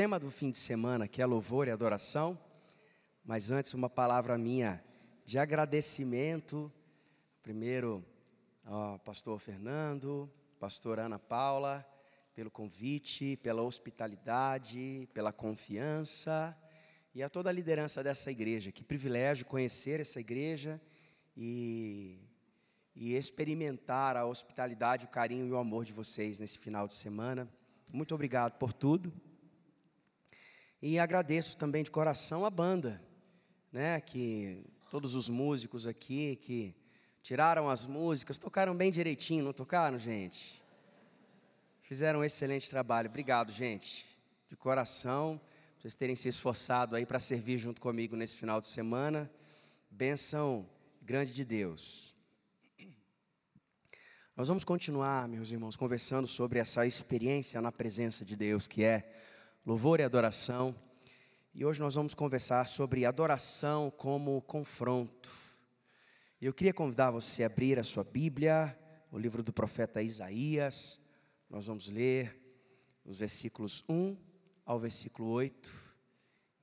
tema do fim de semana, que é louvor e adoração, mas antes uma palavra minha de agradecimento, primeiro ao pastor Fernando, pastor Ana Paula, pelo convite, pela hospitalidade, pela confiança e a toda a liderança dessa igreja. Que privilégio conhecer essa igreja e, e experimentar a hospitalidade, o carinho e o amor de vocês nesse final de semana. Muito obrigado por tudo. E agradeço também de coração a banda, né, que todos os músicos aqui que tiraram as músicas, tocaram bem direitinho, não tocaram, gente? Fizeram um excelente trabalho. Obrigado, gente. De coração, vocês terem se esforçado aí para servir junto comigo nesse final de semana. Benção grande de Deus. Nós vamos continuar, meus irmãos, conversando sobre essa experiência na presença de Deus, que é louvor e adoração. E hoje nós vamos conversar sobre adoração como confronto. Eu queria convidar você a abrir a sua Bíblia, o livro do profeta Isaías. Nós vamos ler os versículos 1 ao versículo 8.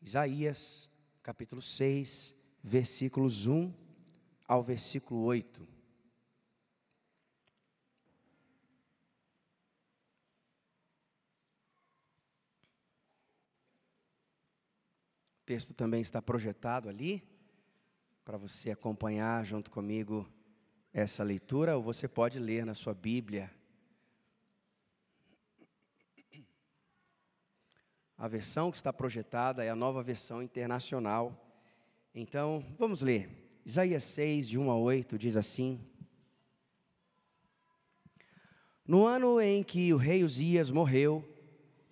Isaías, capítulo 6, versículos 1 ao versículo 8. O texto também está projetado ali, para você acompanhar junto comigo essa leitura, ou você pode ler na sua Bíblia. A versão que está projetada é a nova versão internacional. Então, vamos ler. Isaías 6, de 1 a 8, diz assim: No ano em que o rei Uzias morreu,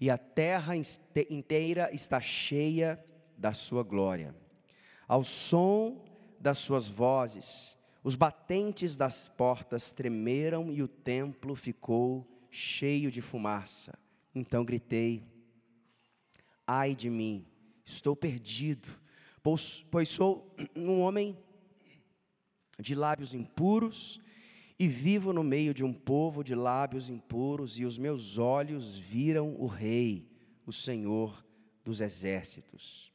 e a terra inteira está cheia da sua glória. Ao som das suas vozes, os batentes das portas tremeram e o templo ficou cheio de fumaça. Então gritei: Ai de mim, estou perdido, pois, sou um homem de lábios impuros e vivo no meio de um povo de lábios impuros, e os meus olhos viram o Rei, o Senhor dos exércitos.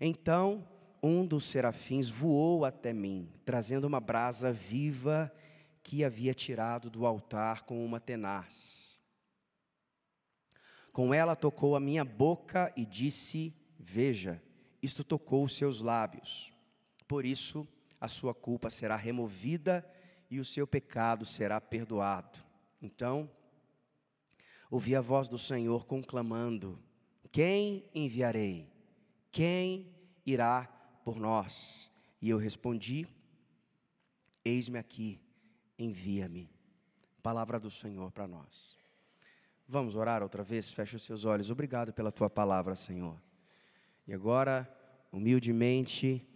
Então um dos serafins voou até mim, trazendo uma brasa viva que havia tirado do altar com uma tenaz. Com ela tocou a minha boca e disse: Veja, isto tocou os seus lábios. Por isso a sua culpa será removida e o seu pecado será perdoado. Então, ouvi a voz do Senhor conclamando: Quem enviarei? Quem irá por nós? E eu respondi: Eis-me aqui, envia-me. Palavra do Senhor para nós. Vamos orar outra vez? Feche os seus olhos. Obrigado pela tua palavra, Senhor. E agora, humildemente,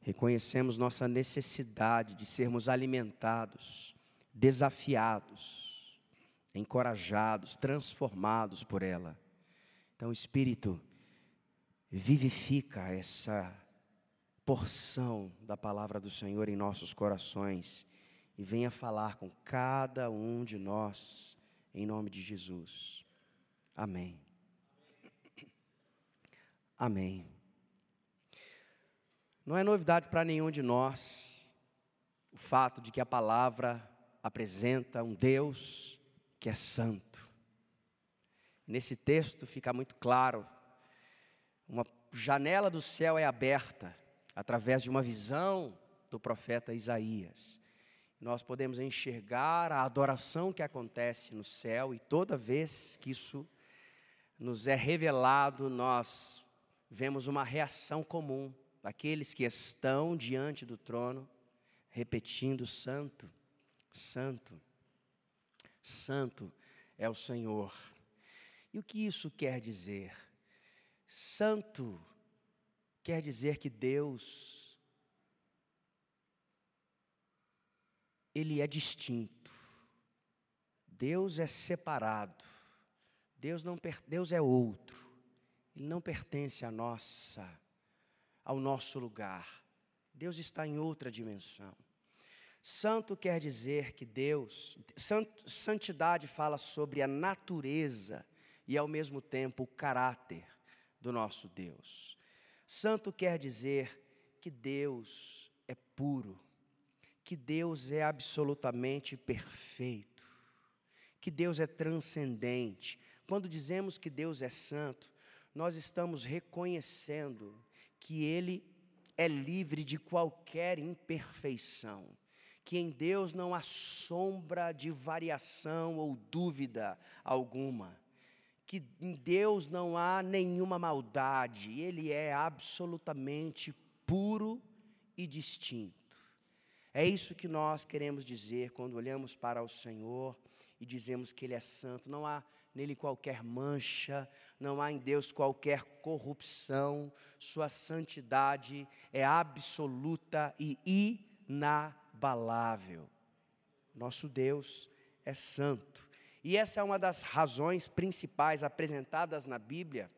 reconhecemos nossa necessidade de sermos alimentados, desafiados, encorajados, transformados por ela. Então, Espírito, vivifica essa porção da palavra do Senhor em nossos corações e venha falar com cada um de nós, em nome de Jesus. Amém. Amém. Não é novidade para nenhum de nós o fato de que a palavra apresenta um Deus que é santo. Nesse texto fica muito claro, uma janela do céu é aberta através de uma visão do profeta Isaías. Nós podemos enxergar a adoração que acontece no céu e toda vez que isso nos é revelado, nós vemos uma reação comum daqueles que estão diante do trono, repetindo: Santo, Santo, Santo é o Senhor. E o que isso quer dizer? Santo quer dizer que Deus, Ele é distinto, Deus é separado, Deus, não, Deus é outro, Ele não pertence a nossa, ao nosso lugar, Deus está em outra dimensão. Santo quer dizer que Deus, santidade fala sobre a natureza e ao mesmo tempo o caráter do nosso Deus. Santo quer dizer que Deus é puro, que Deus é absolutamente perfeito, que Deus é transcendente. Quando dizemos que Deus é santo, nós estamos reconhecendo que Ele é livre de qualquer imperfeição que em Deus não há sombra de variação ou dúvida alguma, que em Deus não há nenhuma maldade, Ele é absolutamente puro e distinto. É isso que nós queremos dizer quando olhamos para o Senhor e dizemos que Ele é santo, não há nele qualquer mancha, não há em Deus qualquer corrupção, Sua santidade é absoluta e inabalável. Nosso Deus é santo. E essa é uma das razões principais apresentadas na Bíblia,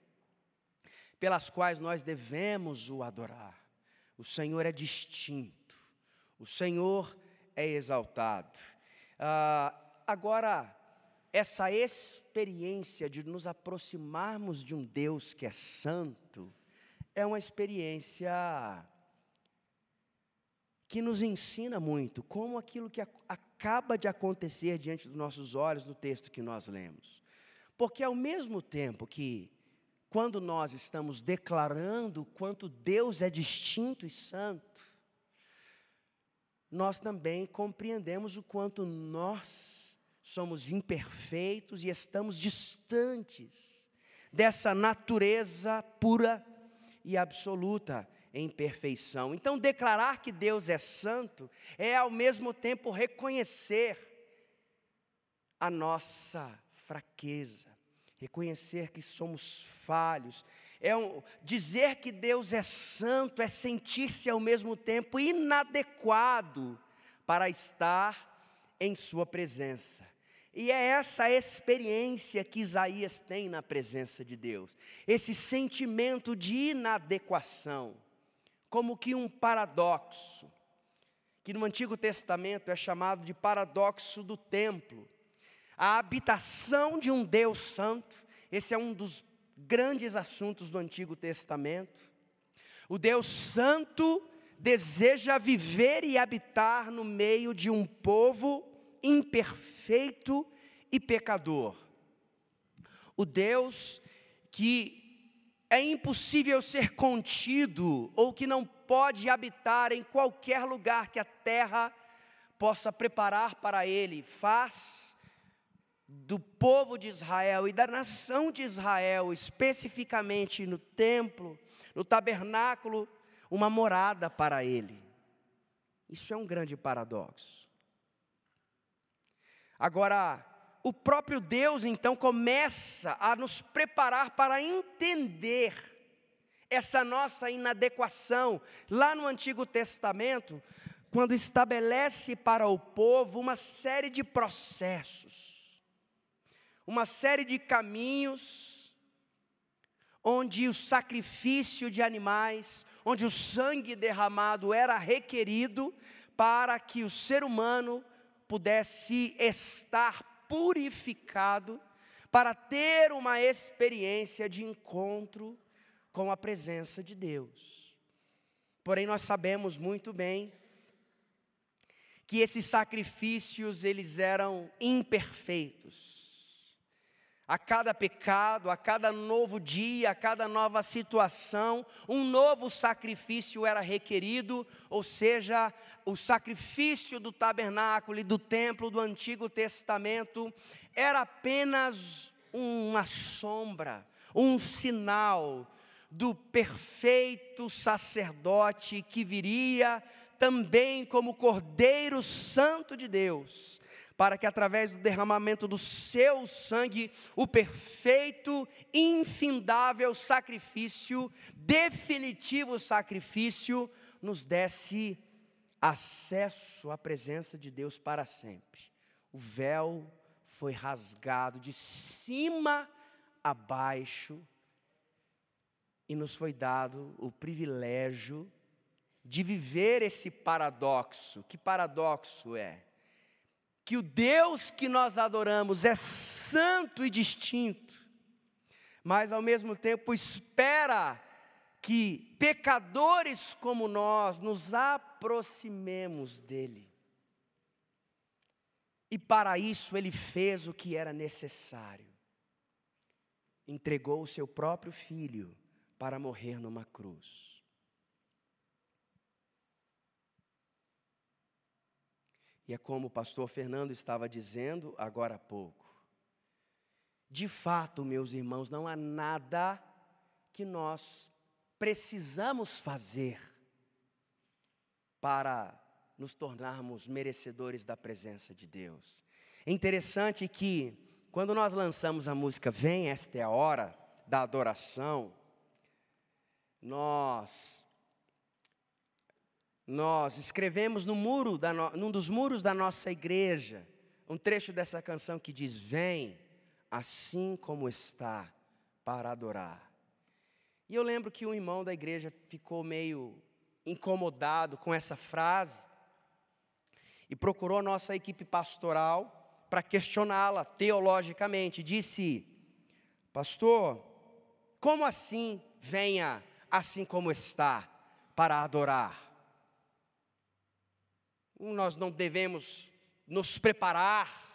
pelas quais nós devemos o adorar. O Senhor é distinto, o Senhor é exaltado. Ah, agora, essa experiência de nos aproximarmos de um Deus que é santo, é uma experiência que nos ensina muito como aquilo que acaba de acontecer diante dos nossos olhos no texto que nós lemos. Porque ao mesmo tempo que quando nós estamos declarando quanto Deus é distinto e santo, nós também compreendemos o quanto nós somos imperfeitos e estamos distantes dessa natureza pura e absoluta em perfeição. Então, declarar que Deus é santo é ao mesmo tempo reconhecer a nossa fraqueza, reconhecer que somos falhos. É um, dizer que Deus é santo é sentir-se ao mesmo tempo inadequado para estar em Sua presença. E é essa experiência que Isaías tem na presença de Deus, esse sentimento de inadequação como que um paradoxo, que no Antigo Testamento é chamado de paradoxo do templo. A habitação de um Deus santo, esse é um dos grandes assuntos do Antigo Testamento. O Deus santo deseja viver e habitar no meio de um povo imperfeito e pecador. O Deus que é impossível ser contido ou que não pode habitar em qualquer lugar que a terra possa preparar para ele, faz do povo de Israel e da nação de Israel, especificamente no templo, no tabernáculo, uma morada para ele. Isso é um grande paradoxo. Agora, o próprio Deus então começa a nos preparar para entender essa nossa inadequação. Lá no Antigo Testamento, quando estabelece para o povo uma série de processos, uma série de caminhos, onde o sacrifício de animais, onde o sangue derramado era requerido para que o ser humano pudesse estar purificado para ter uma experiência de encontro com a presença de Deus. Porém, nós sabemos muito bem que esses sacrifícios eles eram imperfeitos a cada pecado, a cada novo dia, a cada nova situação, um novo sacrifício era requerido, ou seja, o sacrifício do tabernáculo e do templo do Antigo Testamento era apenas uma sombra, um sinal do perfeito sacerdote que viria também como Cordeiro Santo de Deus para que através do derramamento do seu sangue, o perfeito, infindável sacrifício, definitivo sacrifício, nos desse acesso à presença de Deus para sempre. O véu foi rasgado de cima a baixo e nos foi dado o privilégio de viver esse paradoxo. Que paradoxo é? Que o Deus que nós adoramos é santo e distinto, mas ao mesmo tempo espera que pecadores como nós nos aproximemos dele. E para isso ele fez o que era necessário. Entregou o seu próprio filho para morrer numa cruz. E é como o pastor Fernando estava dizendo agora há pouco. De fato, meus irmãos, não há nada que nós precisamos fazer para nos tornarmos merecedores da presença de Deus. É interessante que, quando nós lançamos a música Vem, esta é a hora da adoração, nós nós escrevemos no muro da no, num dos muros da nossa igreja um trecho dessa canção que diz: Vem, assim como está, para adorar. E eu lembro que um irmão da igreja ficou meio incomodado com essa frase e procurou a nossa equipe pastoral para questioná-la teologicamente. Disse: Pastor, como assim venha assim como está para adorar? Nós não devemos nos preparar,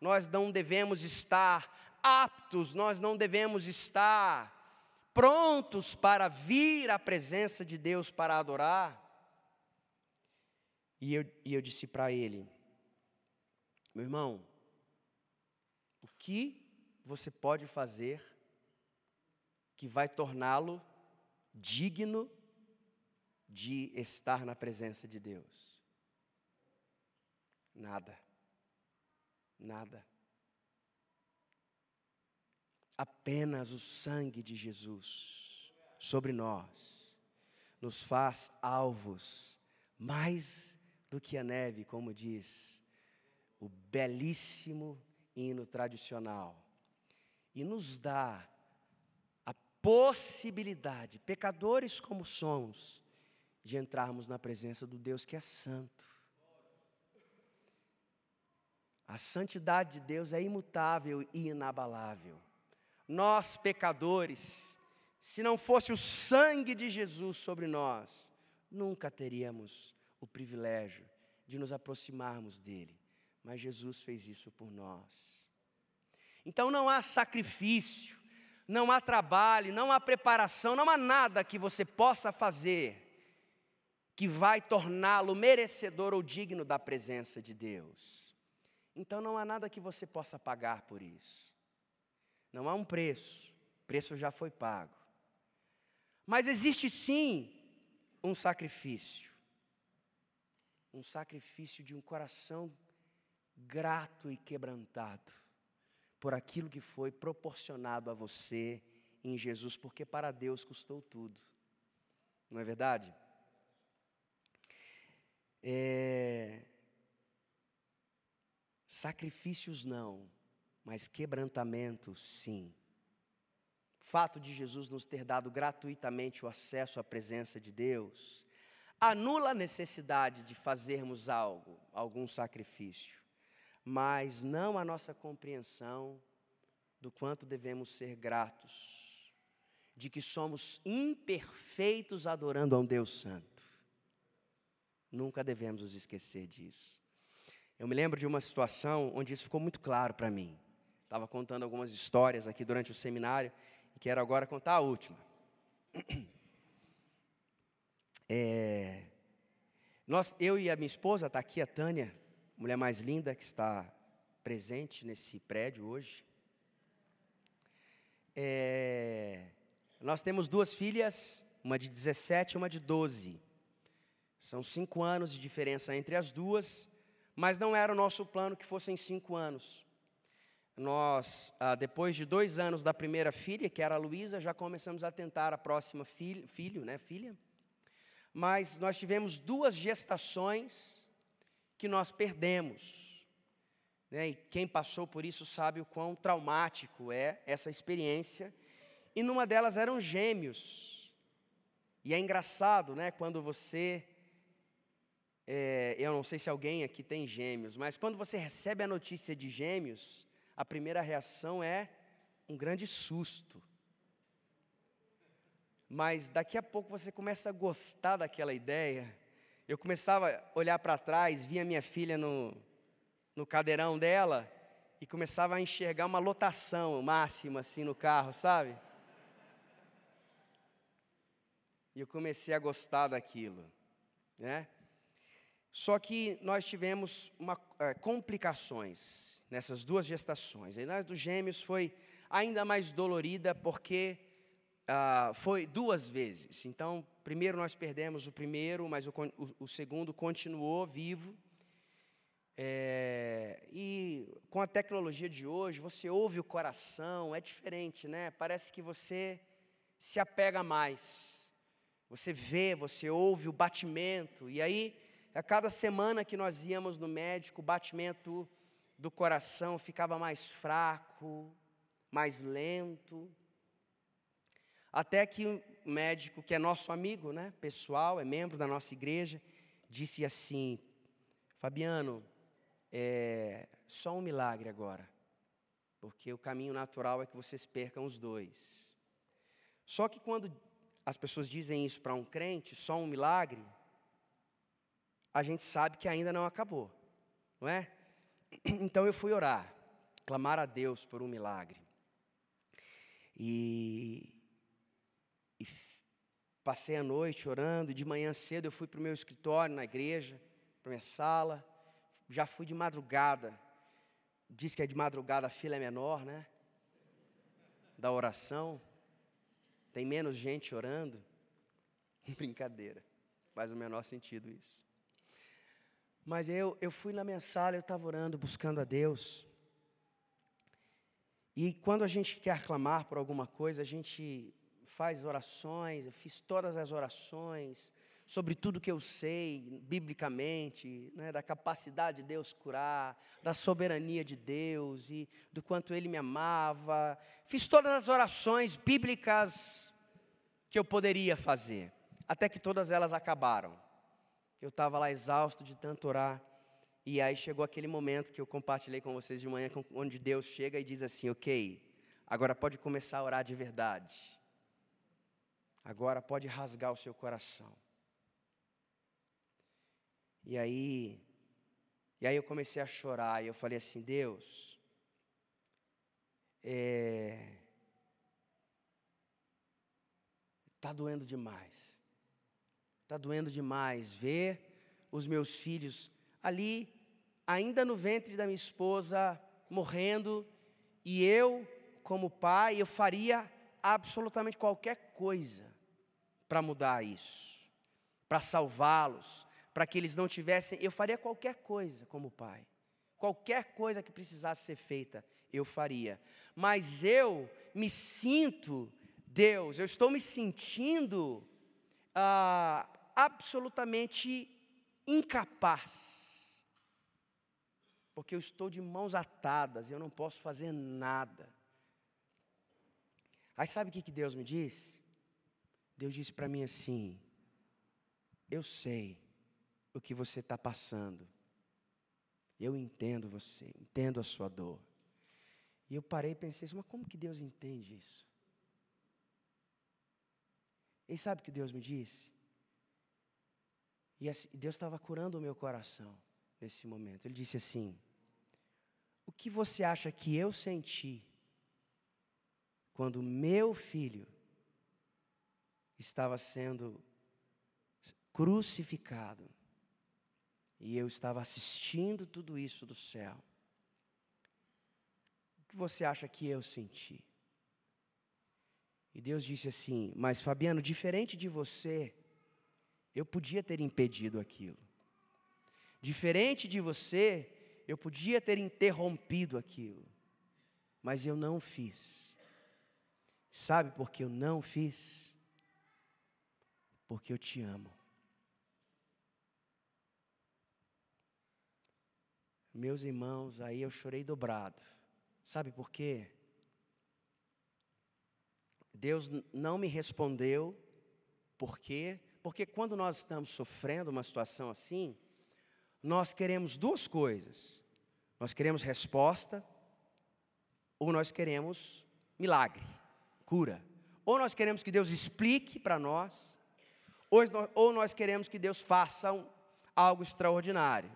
nós não devemos estar aptos, nós não devemos estar prontos para vir à presença de Deus para adorar. E eu, e eu disse para ele, meu irmão, o que você pode fazer que vai torná-lo digno de estar na presença de Deus? Nada. Nada. Apenas o sangue de Jesus sobre nós nos faz alvos mais do que a neve, como diz o belíssimo hino tradicional, e nos dá a possibilidade, pecadores como somos, de entrarmos na presença do Deus que é santo a santidade de Deus é imutável e inabalável. Nós, pecadores, se não fosse o sangue de Jesus sobre nós, nunca teríamos o privilégio de nos aproximarmos dele. Mas Jesus fez isso por nós. Então não há sacrifício, não há trabalho, não há preparação, não há nada que você possa fazer que vai torná-lo merecedor ou digno da presença de Deus. Então não há nada que você possa pagar por isso. Não há um preço, o preço já foi pago. Mas existe sim um sacrifício. Um sacrifício de um coração grato e quebrantado por aquilo que foi proporcionado a você em Jesus, porque para Deus custou tudo. Não é verdade? É, Sacrifícios não, mas quebrantamento sim. Fato de Jesus nos ter dado gratuitamente o acesso à presença de Deus anula a necessidade de fazermos algo, algum sacrifício, mas não a nossa compreensão do quanto devemos ser gratos, de que somos imperfeitos adorando a um Deus Santo. Nunca devemos nos esquecer disso. Eu me lembro de uma situação onde isso ficou muito claro para mim. Estava contando algumas histórias aqui durante o seminário e quero agora contar a última. É, nós, eu e a minha esposa, está aqui a Tânia, mulher mais linda que está presente nesse prédio hoje. É, nós temos duas filhas, uma de 17 e uma de 12. São cinco anos de diferença entre as duas mas não era o nosso plano que fossem cinco anos. Nós, ah, depois de dois anos da primeira filha, que era a Luísa, já começamos a tentar a próxima filho, filho, né, filha. Mas nós tivemos duas gestações que nós perdemos. Né, e quem passou por isso sabe o quão traumático é essa experiência. E numa delas eram gêmeos. E é engraçado, né, quando você é, eu não sei se alguém aqui tem gêmeos, mas quando você recebe a notícia de gêmeos, a primeira reação é um grande susto. Mas daqui a pouco você começa a gostar daquela ideia. Eu começava a olhar para trás, via minha filha no, no cadeirão dela e começava a enxergar uma lotação máxima assim no carro, sabe? E eu comecei a gostar daquilo, né? Só que nós tivemos uma, é, complicações nessas duas gestações. A dos gêmeos foi ainda mais dolorida porque ah, foi duas vezes. Então, primeiro nós perdemos o primeiro, mas o, o, o segundo continuou vivo. É, e com a tecnologia de hoje, você ouve o coração, é diferente, né? Parece que você se apega mais. Você vê, você ouve o batimento, e aí a cada semana que nós íamos no médico, o batimento do coração ficava mais fraco, mais lento. Até que o médico, que é nosso amigo, né, pessoal, é membro da nossa igreja, disse assim: Fabiano, é só um milagre agora, porque o caminho natural é que vocês percam os dois. Só que quando as pessoas dizem isso para um crente, só um milagre, a gente sabe que ainda não acabou, não é? Então eu fui orar, clamar a Deus por um milagre. E, e passei a noite orando, de manhã cedo eu fui para o meu escritório na igreja, para minha sala, já fui de madrugada. Diz que é de madrugada a fila é menor, né? Da oração. Tem menos gente orando. Brincadeira. Faz o menor sentido isso. Mas eu, eu fui na minha sala, eu estava orando, buscando a Deus. E quando a gente quer clamar por alguma coisa, a gente faz orações, eu fiz todas as orações sobre tudo que eu sei, biblicamente, né, da capacidade de Deus curar, da soberania de Deus e do quanto Ele me amava. Fiz todas as orações bíblicas que eu poderia fazer, até que todas elas acabaram. Eu estava lá exausto de tanto orar. E aí chegou aquele momento que eu compartilhei com vocês de manhã, onde Deus chega e diz assim: Ok, agora pode começar a orar de verdade. Agora pode rasgar o seu coração. E aí, e aí eu comecei a chorar e eu falei assim: Deus, é, tá doendo demais. Está doendo demais ver os meus filhos ali, ainda no ventre da minha esposa, morrendo, e eu, como pai, eu faria absolutamente qualquer coisa para mudar isso, para salvá-los, para que eles não tivessem, eu faria qualquer coisa como pai. Qualquer coisa que precisasse ser feita, eu faria. Mas eu me sinto, Deus, eu estou me sentindo ah, absolutamente incapaz, porque eu estou de mãos atadas, eu não posso fazer nada. Aí sabe o que, que Deus me disse? Deus disse para mim assim: Eu sei o que você está passando, eu entendo você, entendo a sua dor. E eu parei e pensei assim, mas como que Deus entende isso? E sabe o que Deus me disse? E assim, Deus estava curando o meu coração nesse momento. Ele disse assim: O que você acha que eu senti quando meu filho estava sendo crucificado e eu estava assistindo tudo isso do céu? O que você acha que eu senti? E Deus disse assim: Mas Fabiano, diferente de você, eu podia ter impedido aquilo. Diferente de você, eu podia ter interrompido aquilo, mas eu não fiz. Sabe por que eu não fiz? Porque eu te amo. Meus irmãos, aí eu chorei dobrado. Sabe por quê? Deus não me respondeu, por quê? Porque quando nós estamos sofrendo uma situação assim, nós queremos duas coisas. Nós queremos resposta, ou nós queremos milagre, cura. Ou nós queremos que Deus explique para nós, ou nós queremos que Deus faça um, algo extraordinário.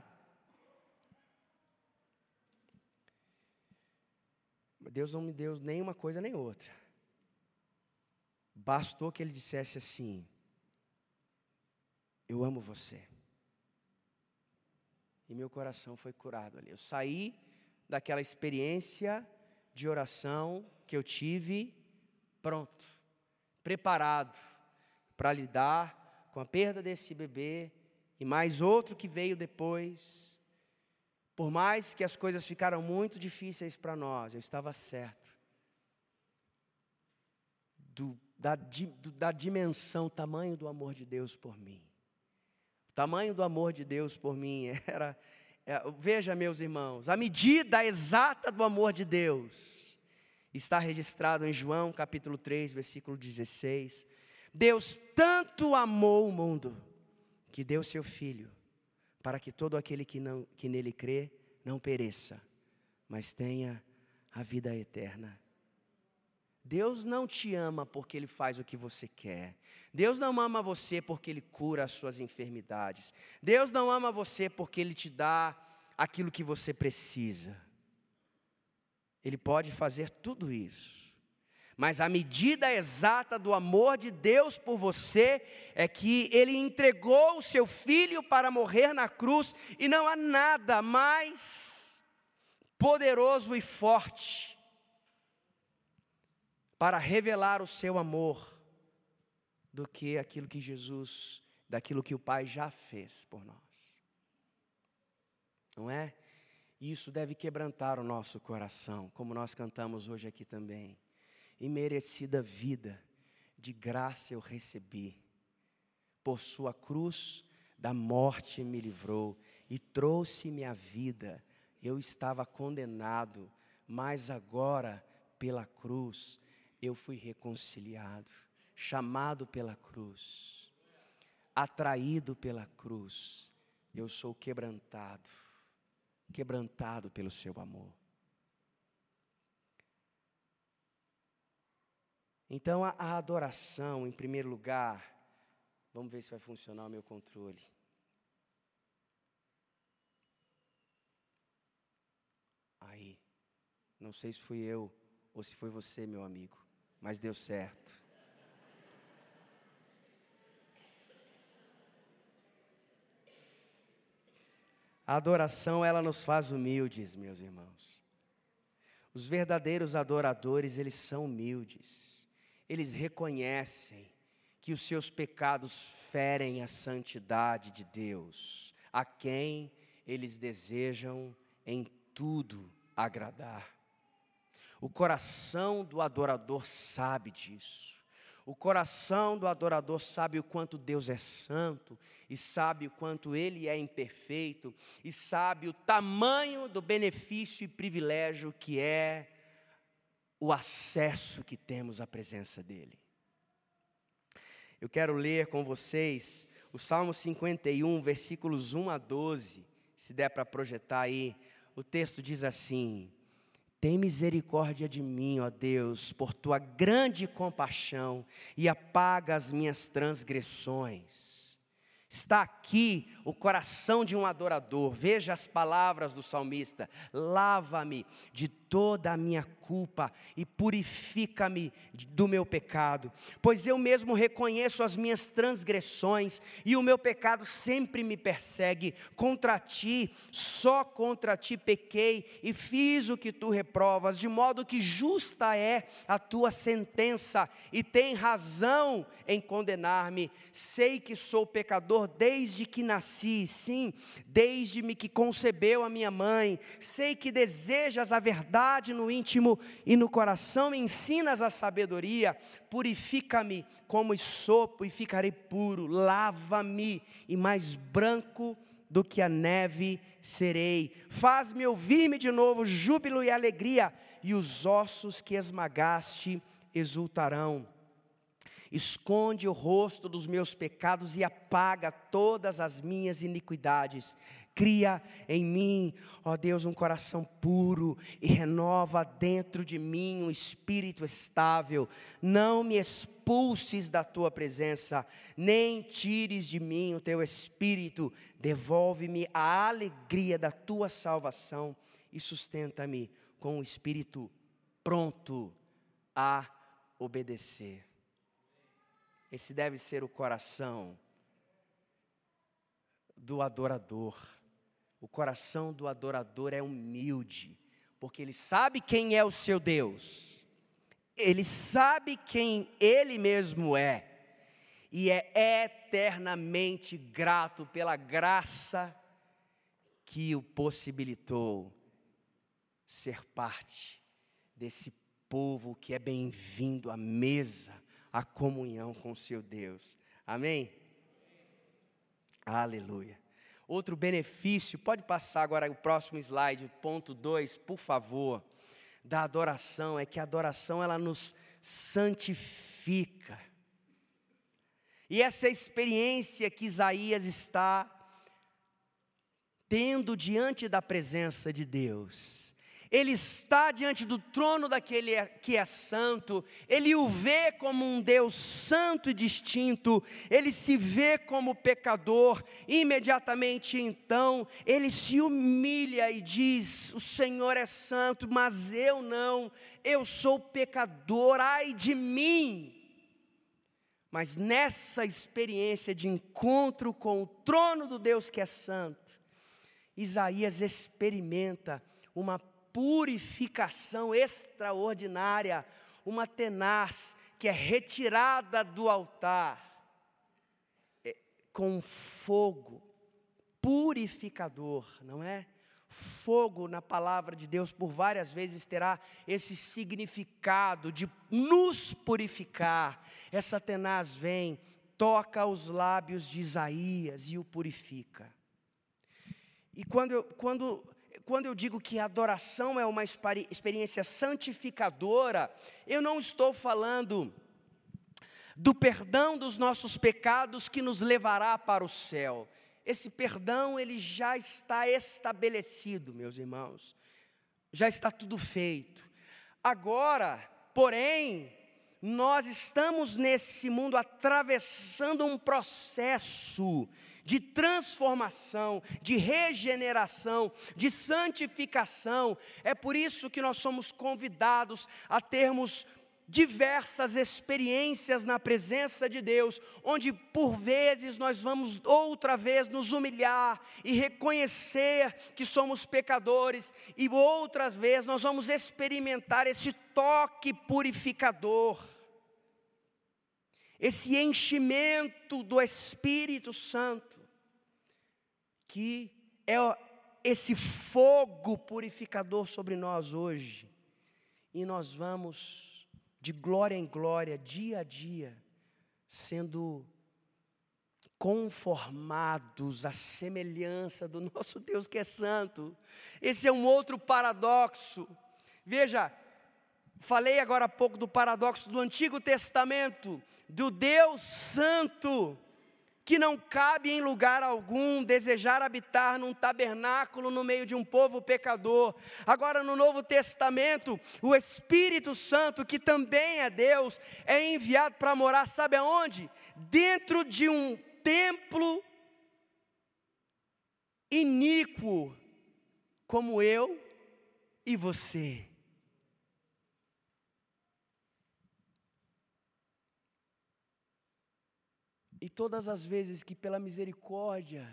Deus não me deu nem uma coisa nem outra. Bastou que ele dissesse assim: Eu amo você. E meu coração foi curado ali. Eu saí daquela experiência de oração que eu tive pronto, preparado para lidar com a perda desse bebê e mais outro que veio depois por mais que as coisas ficaram muito difíceis para nós, eu estava certo. Do, da, do, da dimensão, tamanho do amor de Deus por mim. Tamanho do amor de Deus por mim era, é, veja, meus irmãos, a medida exata do amor de Deus está registrado em João capítulo 3, versículo 16. Deus tanto amou o mundo que deu seu filho para que todo aquele que, não, que nele crê não pereça, mas tenha a vida eterna. Deus não te ama porque Ele faz o que você quer. Deus não ama você porque Ele cura as suas enfermidades. Deus não ama você porque Ele te dá aquilo que você precisa. Ele pode fazer tudo isso. Mas a medida exata do amor de Deus por você é que Ele entregou o seu filho para morrer na cruz, e não há nada mais poderoso e forte para revelar o seu amor do que aquilo que Jesus, daquilo que o Pai já fez por nós. Não é? Isso deve quebrantar o nosso coração, como nós cantamos hoje aqui também imerecida vida, de graça eu recebi. Por sua cruz da morte me livrou e trouxe-me a vida. Eu estava condenado, mas agora, pela cruz, eu fui reconciliado, chamado pela cruz, atraído pela cruz. Eu sou quebrantado, quebrantado pelo seu amor. Então, a, a adoração, em primeiro lugar, vamos ver se vai funcionar o meu controle. Aí, não sei se fui eu ou se foi você, meu amigo, mas deu certo. A adoração, ela nos faz humildes, meus irmãos. Os verdadeiros adoradores, eles são humildes eles reconhecem que os seus pecados ferem a santidade de Deus, a quem eles desejam em tudo agradar. O coração do adorador sabe disso. O coração do adorador sabe o quanto Deus é santo, e sabe o quanto Ele é imperfeito, e sabe o tamanho do benefício e privilégio que é o acesso que temos à presença dEle. Eu quero ler com vocês o Salmo 51, versículos 1 a 12, se der para projetar aí. O texto diz assim: Tem misericórdia de mim, ó Deus, por tua grande compaixão, e apaga as minhas transgressões. Está aqui o coração de um adorador. Veja as palavras do salmista: Lava-me de toda a minha culpa e purifica-me do meu pecado, pois eu mesmo reconheço as minhas transgressões e o meu pecado sempre me persegue. Contra ti, só contra ti pequei e fiz o que tu reprovas, de modo que justa é a tua sentença e tem razão em condenar-me. Sei que sou pecador desde que nasci, sim, desde-me que concebeu a minha mãe. Sei que desejas a verdade no íntimo e no coração me ensinas a sabedoria, purifica-me como esopo e ficarei puro, lava-me e mais branco do que a neve serei. Faz-me ouvir-me de novo júbilo e alegria, e os ossos que esmagaste exultarão. Esconde o rosto dos meus pecados e apaga todas as minhas iniquidades. Cria em mim, ó Deus, um coração puro e renova dentro de mim um espírito estável. Não me expulses da tua presença, nem tires de mim o teu espírito. Devolve-me a alegria da tua salvação e sustenta-me com o espírito pronto a obedecer. Esse deve ser o coração do adorador. O coração do adorador é humilde, porque ele sabe quem é o seu Deus, ele sabe quem ele mesmo é, e é eternamente grato pela graça que o possibilitou ser parte desse povo que é bem-vindo à mesa, à comunhão com o seu Deus. Amém? Aleluia. Outro benefício, pode passar agora o próximo slide, ponto 2, por favor, da adoração, é que a adoração ela nos santifica. E essa experiência que Isaías está tendo diante da presença de Deus, ele está diante do trono daquele que é santo, ele o vê como um Deus santo e distinto, ele se vê como pecador, imediatamente então ele se humilha e diz: O Senhor é santo, mas eu não, eu sou pecador, ai de mim. Mas nessa experiência de encontro com o trono do Deus que é santo, Isaías experimenta uma purificação extraordinária, uma tenaz que é retirada do altar é, com fogo purificador, não é? Fogo na palavra de Deus por várias vezes terá esse significado de nos purificar. Essa tenaz vem, toca os lábios de Isaías e o purifica. E quando, quando quando eu digo que a adoração é uma experiência santificadora, eu não estou falando do perdão dos nossos pecados que nos levará para o céu. Esse perdão ele já está estabelecido, meus irmãos. Já está tudo feito. Agora, porém, nós estamos nesse mundo atravessando um processo de transformação, de regeneração, de santificação. É por isso que nós somos convidados a termos diversas experiências na presença de Deus, onde por vezes nós vamos outra vez nos humilhar e reconhecer que somos pecadores, e outras vezes nós vamos experimentar esse toque purificador esse enchimento do Espírito Santo, que é esse fogo purificador sobre nós hoje, e nós vamos de glória em glória, dia a dia, sendo conformados à semelhança do nosso Deus que é santo. Esse é um outro paradoxo. Veja, falei agora há pouco do paradoxo do Antigo Testamento do Deus Santo, que não cabe em lugar algum desejar habitar num tabernáculo no meio de um povo pecador. Agora, no Novo Testamento, o Espírito Santo, que também é Deus, é enviado para morar, sabe aonde? Dentro de um templo iníquo, como eu e você. E todas as vezes que pela misericórdia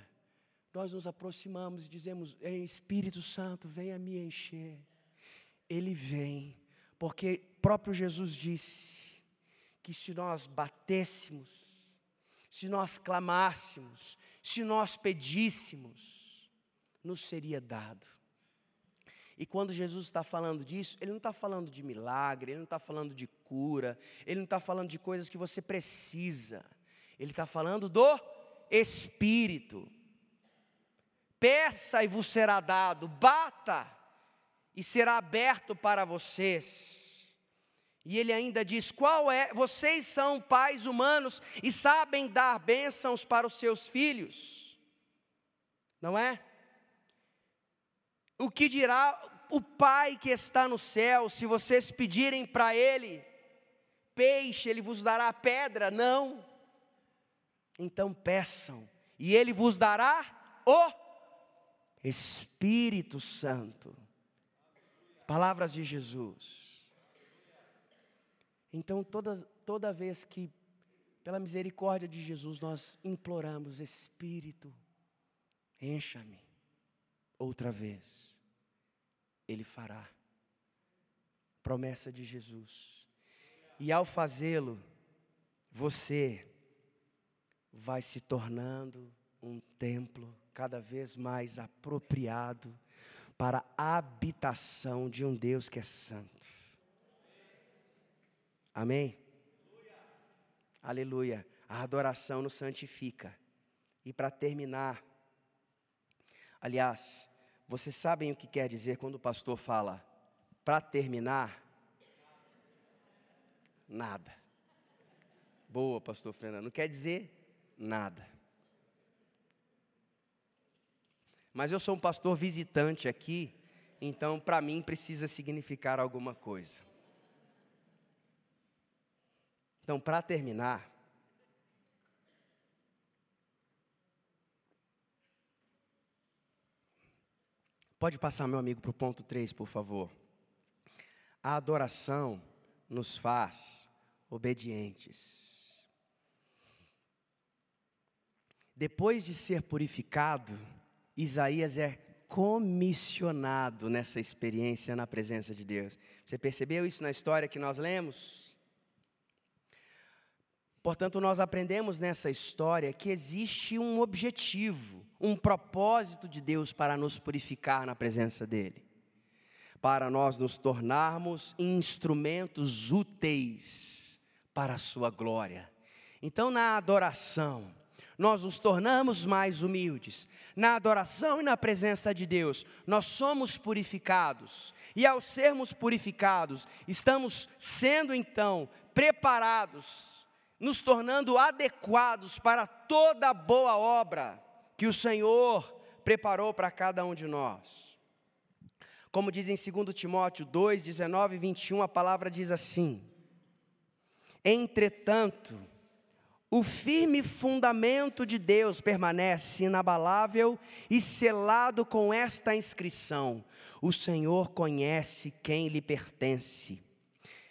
nós nos aproximamos e dizemos: Espírito Santo, venha me encher. Ele vem, porque próprio Jesus disse que se nós batêssemos, se nós clamássemos, se nós pedíssemos, nos seria dado. E quando Jesus está falando disso, Ele não está falando de milagre, Ele não está falando de cura, Ele não está falando de coisas que você precisa, Ele está falando do Espírito. Peça e vos será dado, bata e será aberto para vocês. E ele ainda diz: qual é? Vocês são pais humanos e sabem dar bênçãos para os seus filhos, não é? O que dirá o Pai que está no céu, se vocês pedirem para Ele peixe, Ele vos dará pedra? Não. Então peçam, e Ele vos dará o Espírito Santo. Palavras de Jesus. Então, toda, toda vez que, pela misericórdia de Jesus, nós imploramos, Espírito, encha-me, outra vez, Ele fará. Promessa de Jesus. E ao fazê-lo, você vai se tornando um templo cada vez mais apropriado para a habitação de um Deus que é santo. Amém? Aleluia. A adoração nos santifica. E para terminar, aliás, vocês sabem o que quer dizer quando o pastor fala para terminar? Nada. Boa, pastor Fernando. Não quer dizer nada. Mas eu sou um pastor visitante aqui, então para mim precisa significar alguma coisa. Então, para terminar, Pode passar, meu amigo, para o ponto 3, por favor. A adoração nos faz obedientes. Depois de ser purificado, Isaías é comissionado nessa experiência na presença de Deus. Você percebeu isso na história que nós lemos? Portanto, nós aprendemos nessa história que existe um objetivo, um propósito de Deus para nos purificar na presença dEle, para nós nos tornarmos instrumentos úteis para a Sua glória. Então, na adoração, nós nos tornamos mais humildes. Na adoração e na presença de Deus, nós somos purificados. E ao sermos purificados, estamos sendo então preparados, nos tornando adequados para toda boa obra que o Senhor preparou para cada um de nós. Como diz em 2 Timóteo 2, 19 e 21, a palavra diz assim: Entretanto, o firme fundamento de Deus permanece inabalável e selado com esta inscrição: O Senhor conhece quem lhe pertence.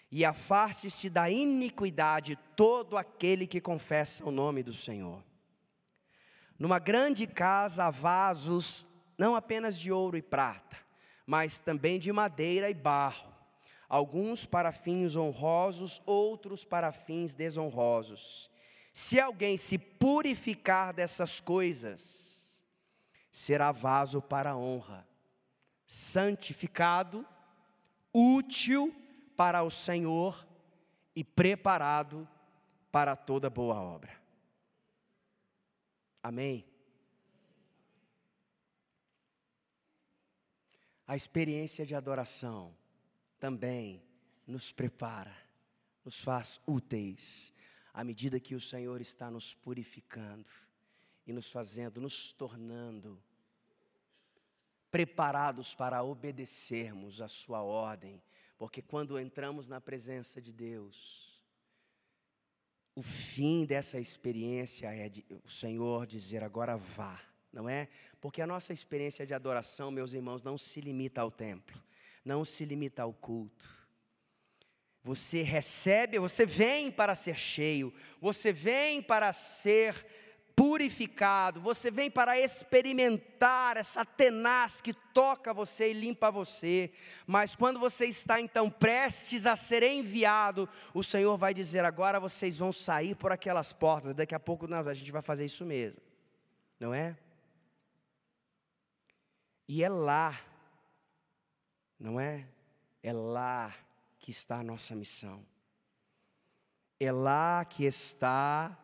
E afaste-se da iniquidade todo aquele que confessa o nome do Senhor. Numa grande casa há vasos, não apenas de ouro e prata, mas também de madeira e barro, alguns para fins honrosos, outros para fins desonrosos. Se alguém se purificar dessas coisas, será vaso para a honra, santificado, útil para o Senhor e preparado para toda boa obra. Amém. A experiência de adoração também nos prepara, nos faz úteis à medida que o Senhor está nos purificando e nos fazendo, nos tornando preparados para obedecermos a Sua ordem, porque quando entramos na presença de Deus, o fim dessa experiência é de, o Senhor dizer agora vá, não é? Porque a nossa experiência de adoração, meus irmãos, não se limita ao templo, não se limita ao culto Você recebe, você vem para ser cheio, você vem para ser purificado, você vem para experimentar essa tenaz que toca você e limpa você. Mas quando você está então prestes a ser enviado, o Senhor vai dizer: agora vocês vão sair por aquelas portas. Daqui a pouco não, a gente vai fazer isso mesmo, não é? E é lá, não é? É lá que está a nossa missão. É lá que está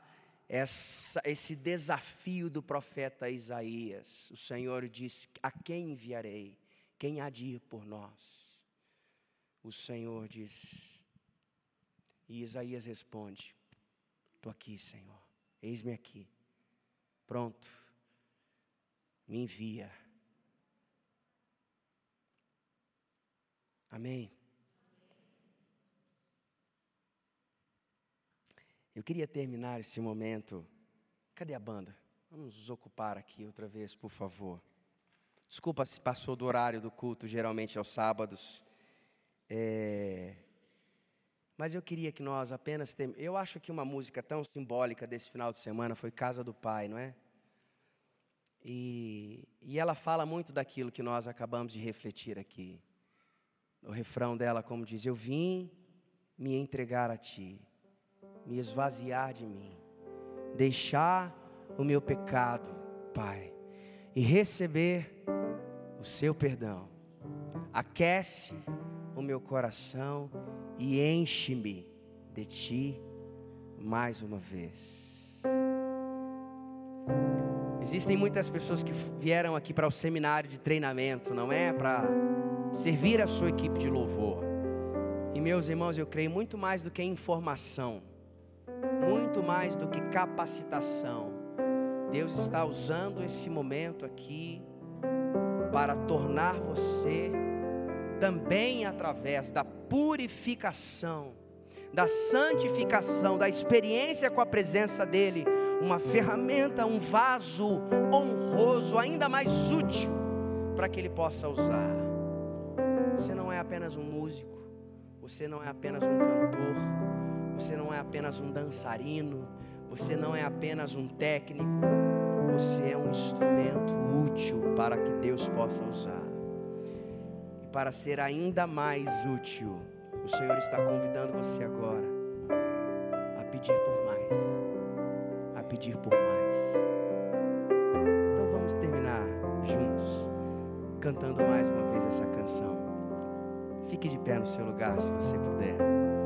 essa, esse desafio do profeta Isaías. O Senhor diz: A quem enviarei? Quem há de ir por nós? O Senhor diz, e Isaías responde: Estou aqui, Senhor, eis-me aqui, pronto, me envia. Amém. Eu queria terminar esse momento. Cadê a banda? Vamos nos ocupar aqui outra vez, por favor. Desculpa se passou do horário do culto, geralmente aos sábados. É... Mas eu queria que nós apenas. Tem... Eu acho que uma música tão simbólica desse final de semana foi Casa do Pai, não é? E, e ela fala muito daquilo que nós acabamos de refletir aqui. O refrão dela, como diz: Eu vim me entregar a Ti me esvaziar de mim, deixar o meu pecado, Pai, e receber o seu perdão. Aquece o meu coração e enche-me de ti mais uma vez. Existem muitas pessoas que vieram aqui para o seminário de treinamento, não é? Para servir a sua equipe de louvor. E meus irmãos, eu creio muito mais do que informação muito mais do que capacitação. Deus está usando esse momento aqui para tornar você também através da purificação, da santificação, da experiência com a presença dEle, uma ferramenta, um vaso honroso, ainda mais útil, para que Ele possa usar. Você não é apenas um músico, você não é apenas um cantor, você não é apenas um dançarino, você não é apenas um técnico, você é um instrumento útil para que Deus possa usar. E para ser ainda mais útil, o Senhor está convidando você agora a pedir por mais, a pedir por mais. Então vamos terminar juntos, cantando mais uma vez essa canção. Fique de pé no seu lugar se você puder.